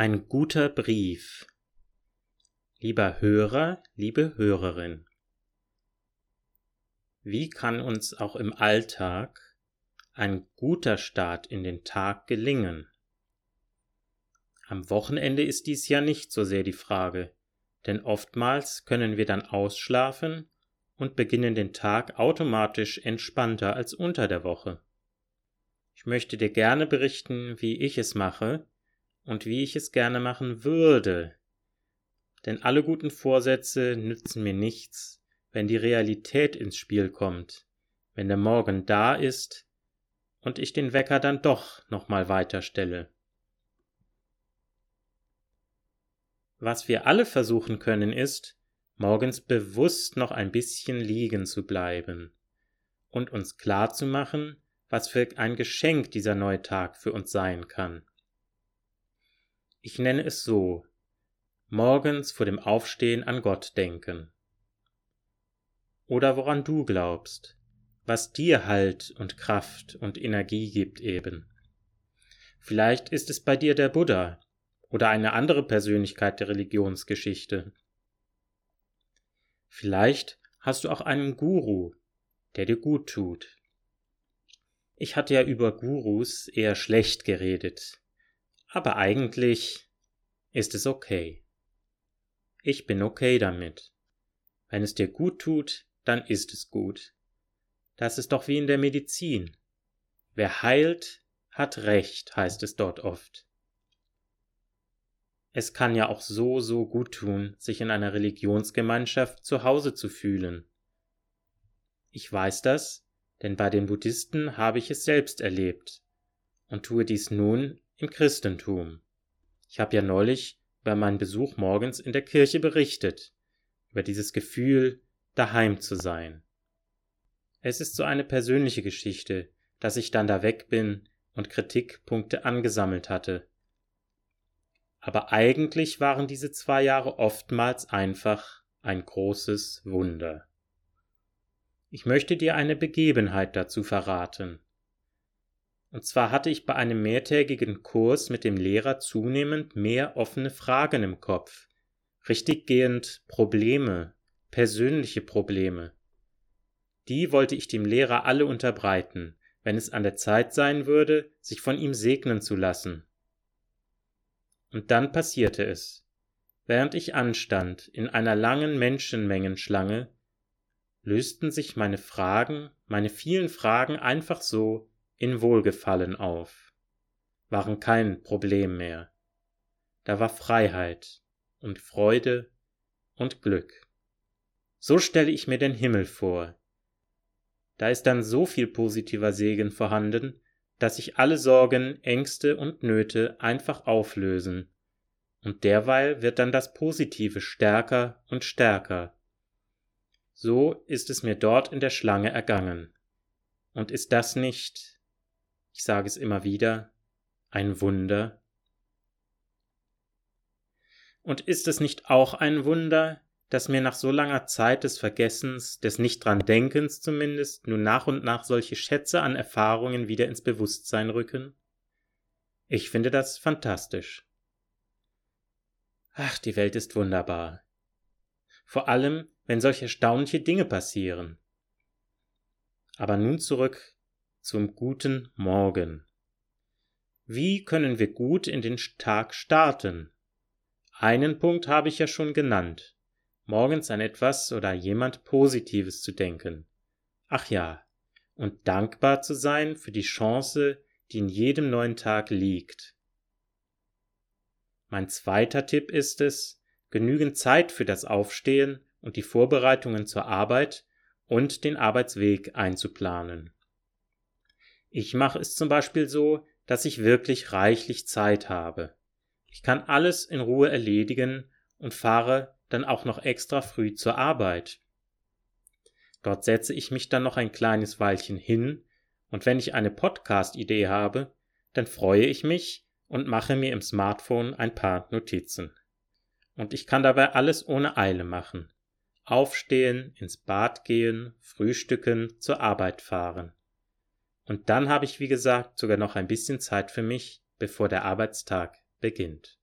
Ein guter Brief. Lieber Hörer, liebe Hörerin. Wie kann uns auch im Alltag ein guter Start in den Tag gelingen? Am Wochenende ist dies ja nicht so sehr die Frage, denn oftmals können wir dann ausschlafen und beginnen den Tag automatisch entspannter als unter der Woche. Ich möchte dir gerne berichten, wie ich es mache und wie ich es gerne machen würde. Denn alle guten Vorsätze nützen mir nichts, wenn die Realität ins Spiel kommt, wenn der Morgen da ist und ich den Wecker dann doch nochmal weiterstelle. Was wir alle versuchen können, ist, morgens bewusst noch ein bisschen liegen zu bleiben und uns klar zu machen, was für ein Geschenk dieser neue Tag für uns sein kann. Ich nenne es so morgens vor dem Aufstehen an Gott denken. Oder woran du glaubst, was dir Halt und Kraft und Energie gibt eben. Vielleicht ist es bei dir der Buddha oder eine andere Persönlichkeit der Religionsgeschichte. Vielleicht hast du auch einen Guru, der dir gut tut. Ich hatte ja über Gurus eher schlecht geredet, aber eigentlich ist es okay. Ich bin okay damit. Wenn es dir gut tut, dann ist es gut. Das ist doch wie in der Medizin. Wer heilt, hat Recht, heißt es dort oft. Es kann ja auch so, so gut tun, sich in einer Religionsgemeinschaft zu Hause zu fühlen. Ich weiß das, denn bei den Buddhisten habe ich es selbst erlebt und tue dies nun im Christentum. Ich habe ja neulich über meinen Besuch morgens in der Kirche berichtet, über dieses Gefühl, daheim zu sein. Es ist so eine persönliche Geschichte, dass ich dann da weg bin und Kritikpunkte angesammelt hatte. Aber eigentlich waren diese zwei Jahre oftmals einfach ein großes Wunder. Ich möchte dir eine Begebenheit dazu verraten. Und zwar hatte ich bei einem mehrtägigen Kurs mit dem Lehrer zunehmend mehr offene Fragen im Kopf, richtiggehend Probleme, persönliche Probleme. Die wollte ich dem Lehrer alle unterbreiten, wenn es an der Zeit sein würde, sich von ihm segnen zu lassen. Und dann passierte es. Während ich anstand in einer langen Menschenmengenschlange, lösten sich meine Fragen, meine vielen Fragen einfach so in Wohlgefallen auf, waren kein Problem mehr. Da war Freiheit und Freude und Glück. So stelle ich mir den Himmel vor. Da ist dann so viel positiver Segen vorhanden, dass sich alle Sorgen, Ängste und Nöte einfach auflösen, und derweil wird dann das Positive stärker und stärker. So ist es mir dort in der Schlange ergangen. Und ist das nicht ich sage es immer wieder, ein Wunder? Und ist es nicht auch ein Wunder, dass mir nach so langer Zeit des Vergessens, des Nicht-dran-Denkens zumindest, nun nach und nach solche Schätze an Erfahrungen wieder ins Bewusstsein rücken? Ich finde das fantastisch. Ach, die Welt ist wunderbar. Vor allem, wenn solche erstaunliche Dinge passieren. Aber nun zurück zum guten Morgen. Wie können wir gut in den Tag starten? Einen Punkt habe ich ja schon genannt. Morgens an etwas oder jemand Positives zu denken. Ach ja, und dankbar zu sein für die Chance, die in jedem neuen Tag liegt. Mein zweiter Tipp ist es, genügend Zeit für das Aufstehen und die Vorbereitungen zur Arbeit und den Arbeitsweg einzuplanen. Ich mache es zum Beispiel so, dass ich wirklich reichlich Zeit habe. Ich kann alles in Ruhe erledigen und fahre dann auch noch extra früh zur Arbeit. Dort setze ich mich dann noch ein kleines Weilchen hin, und wenn ich eine Podcast-Idee habe, dann freue ich mich und mache mir im Smartphone ein paar Notizen. Und ich kann dabei alles ohne Eile machen. Aufstehen, ins Bad gehen, frühstücken, zur Arbeit fahren. Und dann habe ich, wie gesagt, sogar noch ein bisschen Zeit für mich, bevor der Arbeitstag beginnt.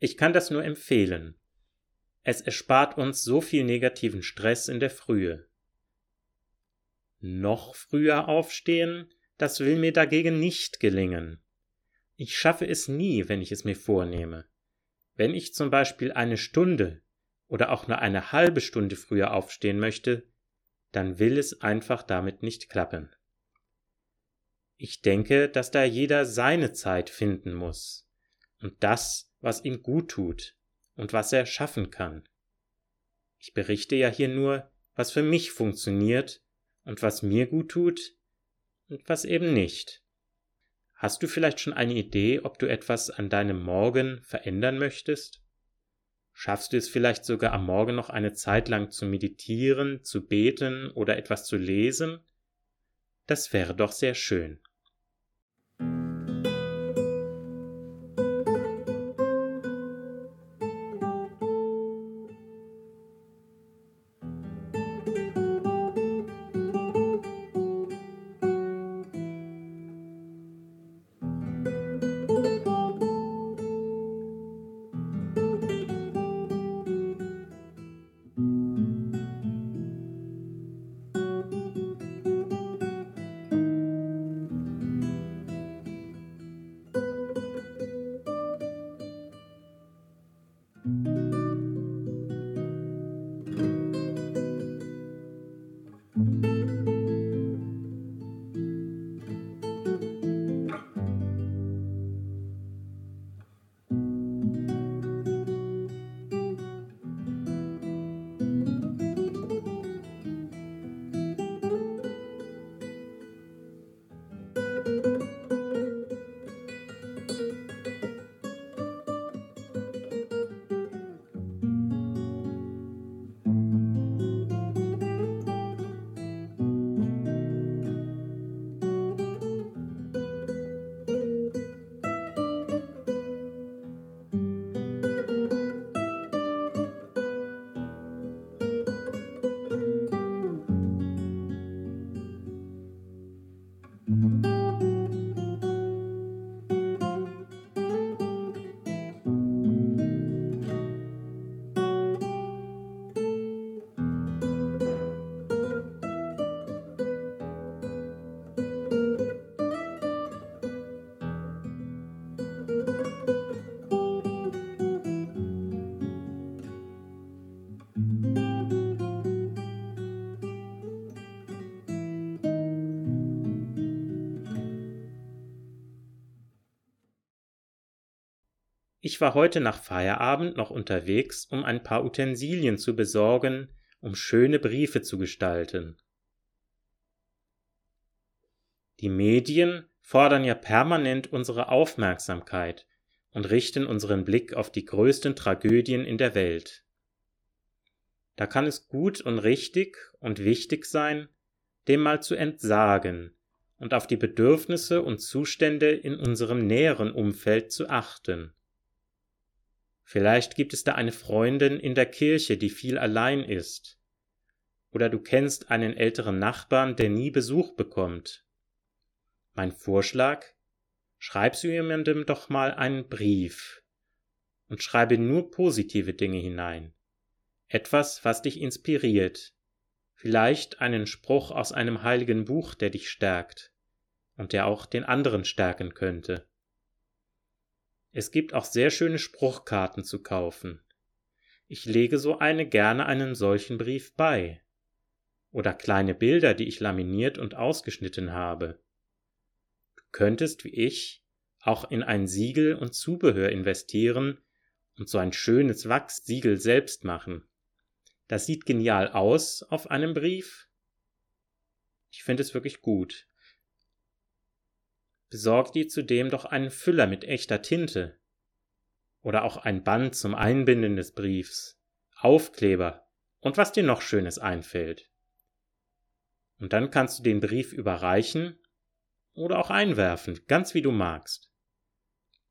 Ich kann das nur empfehlen. Es erspart uns so viel negativen Stress in der Frühe. Noch früher aufstehen, das will mir dagegen nicht gelingen. Ich schaffe es nie, wenn ich es mir vornehme. Wenn ich zum Beispiel eine Stunde oder auch nur eine halbe Stunde früher aufstehen möchte, dann will es einfach damit nicht klappen. Ich denke, dass da jeder seine Zeit finden muss und das, was ihm gut tut und was er schaffen kann. Ich berichte ja hier nur, was für mich funktioniert und was mir gut tut und was eben nicht. Hast du vielleicht schon eine Idee, ob du etwas an deinem Morgen verändern möchtest? Schaffst du es vielleicht sogar am Morgen noch eine Zeit lang zu meditieren, zu beten oder etwas zu lesen? Das wäre doch sehr schön. Ich war heute nach Feierabend noch unterwegs, um ein paar Utensilien zu besorgen, um schöne Briefe zu gestalten. Die Medien fordern ja permanent unsere Aufmerksamkeit und richten unseren Blick auf die größten Tragödien in der Welt. Da kann es gut und richtig und wichtig sein, dem mal zu entsagen und auf die Bedürfnisse und Zustände in unserem näheren Umfeld zu achten. Vielleicht gibt es da eine Freundin in der Kirche, die viel allein ist. Oder du kennst einen älteren Nachbarn, der nie Besuch bekommt. Mein Vorschlag? Schreib so jemandem doch mal einen Brief und schreibe nur positive Dinge hinein. Etwas, was dich inspiriert. Vielleicht einen Spruch aus einem heiligen Buch, der dich stärkt und der auch den anderen stärken könnte. Es gibt auch sehr schöne Spruchkarten zu kaufen. Ich lege so eine gerne einem solchen Brief bei. Oder kleine Bilder, die ich laminiert und ausgeschnitten habe. Du könntest, wie ich, auch in ein Siegel und Zubehör investieren und so ein schönes Wachssiegel selbst machen. Das sieht genial aus auf einem Brief. Ich finde es wirklich gut. Besorg dir zudem doch einen Füller mit echter Tinte. Oder auch ein Band zum Einbinden des Briefs, Aufkleber und was dir noch Schönes einfällt. Und dann kannst du den Brief überreichen oder auch einwerfen, ganz wie du magst.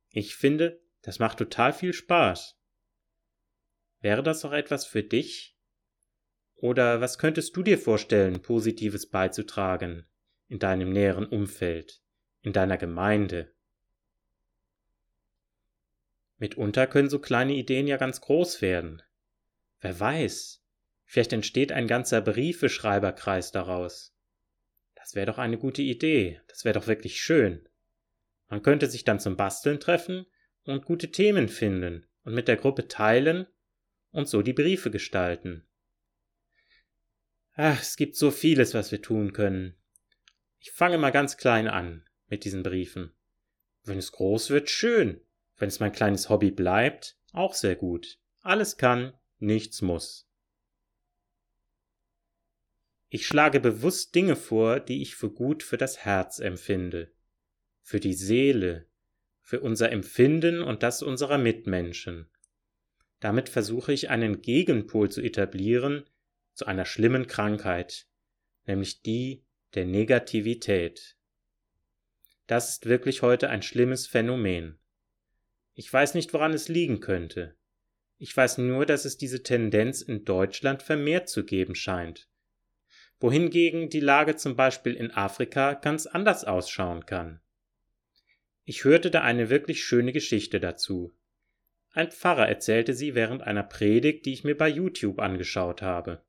Ich finde, das macht total viel Spaß. Wäre das auch etwas für dich? Oder was könntest du dir vorstellen, Positives beizutragen in deinem näheren Umfeld? In deiner Gemeinde. Mitunter können so kleine Ideen ja ganz groß werden. Wer weiß, vielleicht entsteht ein ganzer Briefeschreiberkreis daraus. Das wäre doch eine gute Idee, das wäre doch wirklich schön. Man könnte sich dann zum Basteln treffen und gute Themen finden und mit der Gruppe teilen und so die Briefe gestalten. Ach, es gibt so vieles, was wir tun können. Ich fange mal ganz klein an mit diesen Briefen. Wenn es groß wird, schön. Wenn es mein kleines Hobby bleibt, auch sehr gut. Alles kann, nichts muss. Ich schlage bewusst Dinge vor, die ich für gut für das Herz empfinde, für die Seele, für unser Empfinden und das unserer Mitmenschen. Damit versuche ich einen Gegenpol zu etablieren zu einer schlimmen Krankheit, nämlich die der Negativität. Das ist wirklich heute ein schlimmes Phänomen. Ich weiß nicht, woran es liegen könnte. Ich weiß nur, dass es diese Tendenz in Deutschland vermehrt zu geben scheint, wohingegen die Lage zum Beispiel in Afrika ganz anders ausschauen kann. Ich hörte da eine wirklich schöne Geschichte dazu. Ein Pfarrer erzählte sie während einer Predigt, die ich mir bei YouTube angeschaut habe.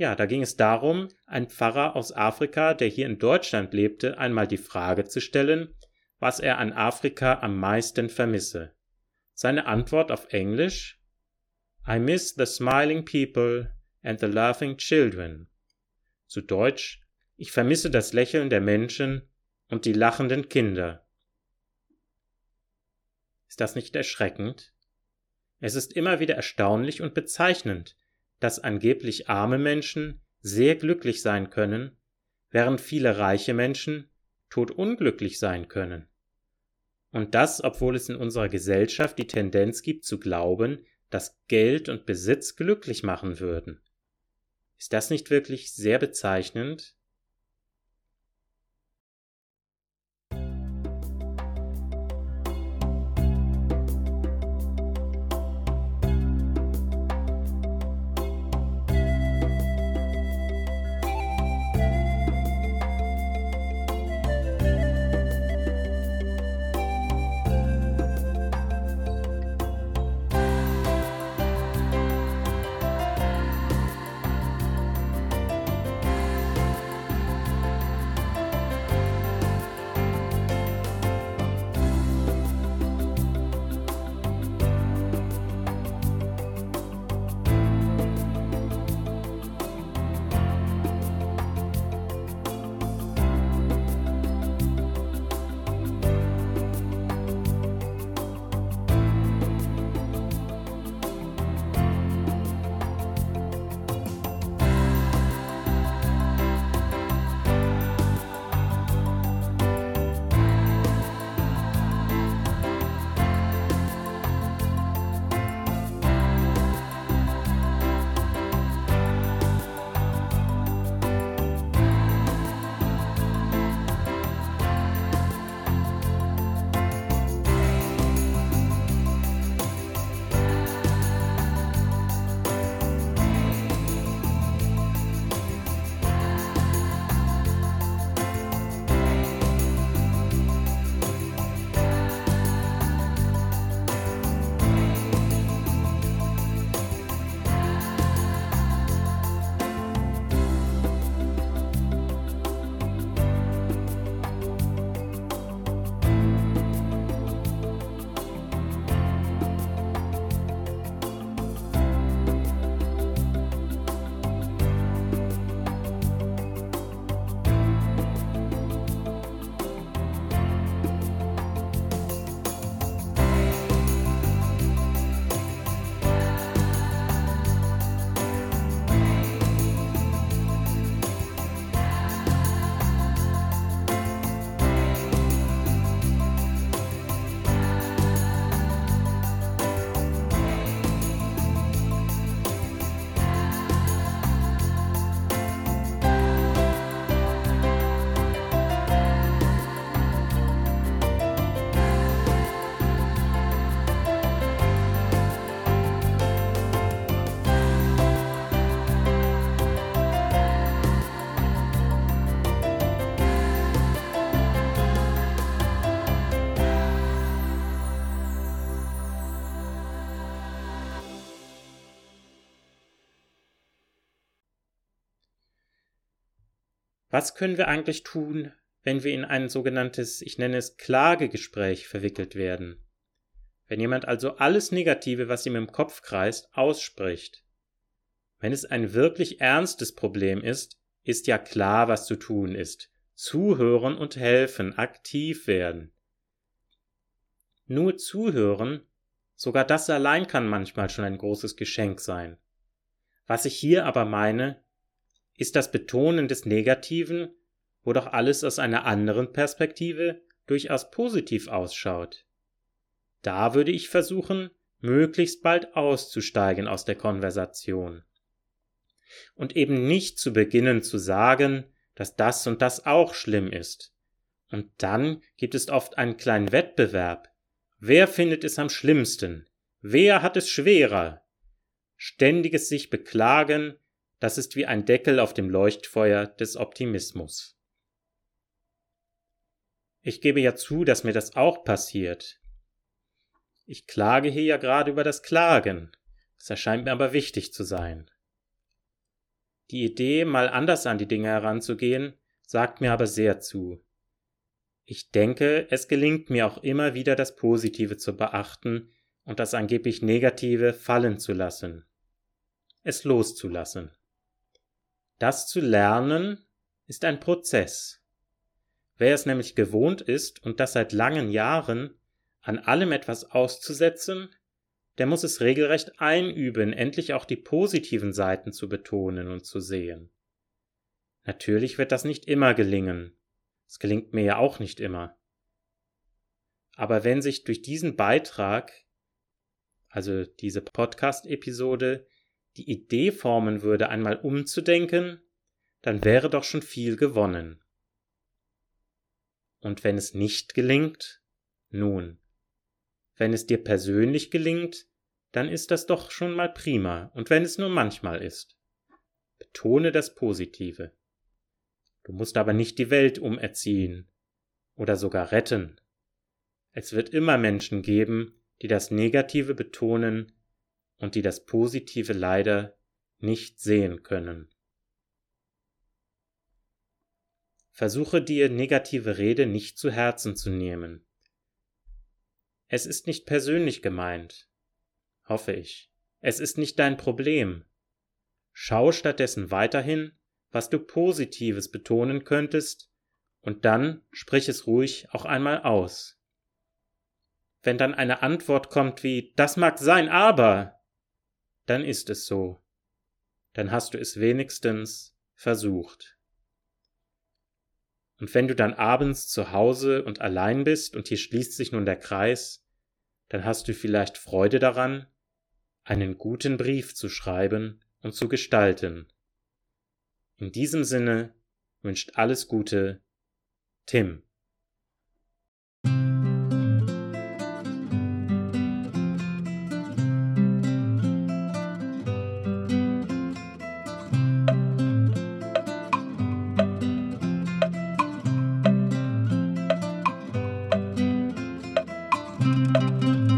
Ja, da ging es darum, ein Pfarrer aus Afrika, der hier in Deutschland lebte, einmal die Frage zu stellen, was er an Afrika am meisten vermisse. Seine Antwort auf Englisch I miss the smiling people and the laughing children. Zu Deutsch Ich vermisse das Lächeln der Menschen und die lachenden Kinder. Ist das nicht erschreckend? Es ist immer wieder erstaunlich und bezeichnend, dass angeblich arme Menschen sehr glücklich sein können, während viele reiche Menschen todunglücklich sein können. Und das, obwohl es in unserer Gesellschaft die Tendenz gibt zu glauben, dass Geld und Besitz glücklich machen würden. Ist das nicht wirklich sehr bezeichnend? Was können wir eigentlich tun, wenn wir in ein sogenanntes, ich nenne es Klagegespräch verwickelt werden? Wenn jemand also alles Negative, was ihm im Kopf kreist, ausspricht. Wenn es ein wirklich ernstes Problem ist, ist ja klar, was zu tun ist. Zuhören und helfen, aktiv werden. Nur zuhören, sogar das allein kann manchmal schon ein großes Geschenk sein. Was ich hier aber meine, ist das Betonen des Negativen, wo doch alles aus einer anderen Perspektive durchaus positiv ausschaut. Da würde ich versuchen, möglichst bald auszusteigen aus der Konversation. Und eben nicht zu beginnen zu sagen, dass das und das auch schlimm ist. Und dann gibt es oft einen kleinen Wettbewerb. Wer findet es am schlimmsten? Wer hat es schwerer? Ständiges sich beklagen, das ist wie ein Deckel auf dem Leuchtfeuer des Optimismus. Ich gebe ja zu, dass mir das auch passiert. Ich klage hier ja gerade über das Klagen. Das erscheint mir aber wichtig zu sein. Die Idee, mal anders an die Dinge heranzugehen, sagt mir aber sehr zu. Ich denke, es gelingt mir auch immer wieder das Positive zu beachten und das angeblich Negative fallen zu lassen, es loszulassen. Das zu lernen ist ein Prozess. Wer es nämlich gewohnt ist und das seit langen Jahren, an allem etwas auszusetzen, der muss es regelrecht einüben, endlich auch die positiven Seiten zu betonen und zu sehen. Natürlich wird das nicht immer gelingen. Es gelingt mir ja auch nicht immer. Aber wenn sich durch diesen Beitrag, also diese Podcast-Episode, die Idee formen würde, einmal umzudenken, dann wäre doch schon viel gewonnen. Und wenn es nicht gelingt, nun, wenn es dir persönlich gelingt, dann ist das doch schon mal prima, und wenn es nur manchmal ist. Betone das Positive. Du musst aber nicht die Welt umerziehen oder sogar retten. Es wird immer Menschen geben, die das Negative betonen und die das Positive leider nicht sehen können. Versuche dir negative Rede nicht zu Herzen zu nehmen. Es ist nicht persönlich gemeint, hoffe ich. Es ist nicht dein Problem. Schau stattdessen weiterhin, was du Positives betonen könntest, und dann sprich es ruhig auch einmal aus. Wenn dann eine Antwort kommt wie Das mag sein, aber dann ist es so. Dann hast du es wenigstens versucht. Und wenn du dann abends zu Hause und allein bist und hier schließt sich nun der Kreis, dann hast du vielleicht Freude daran, einen guten Brief zu schreiben und zu gestalten. In diesem Sinne wünscht alles Gute Tim. Música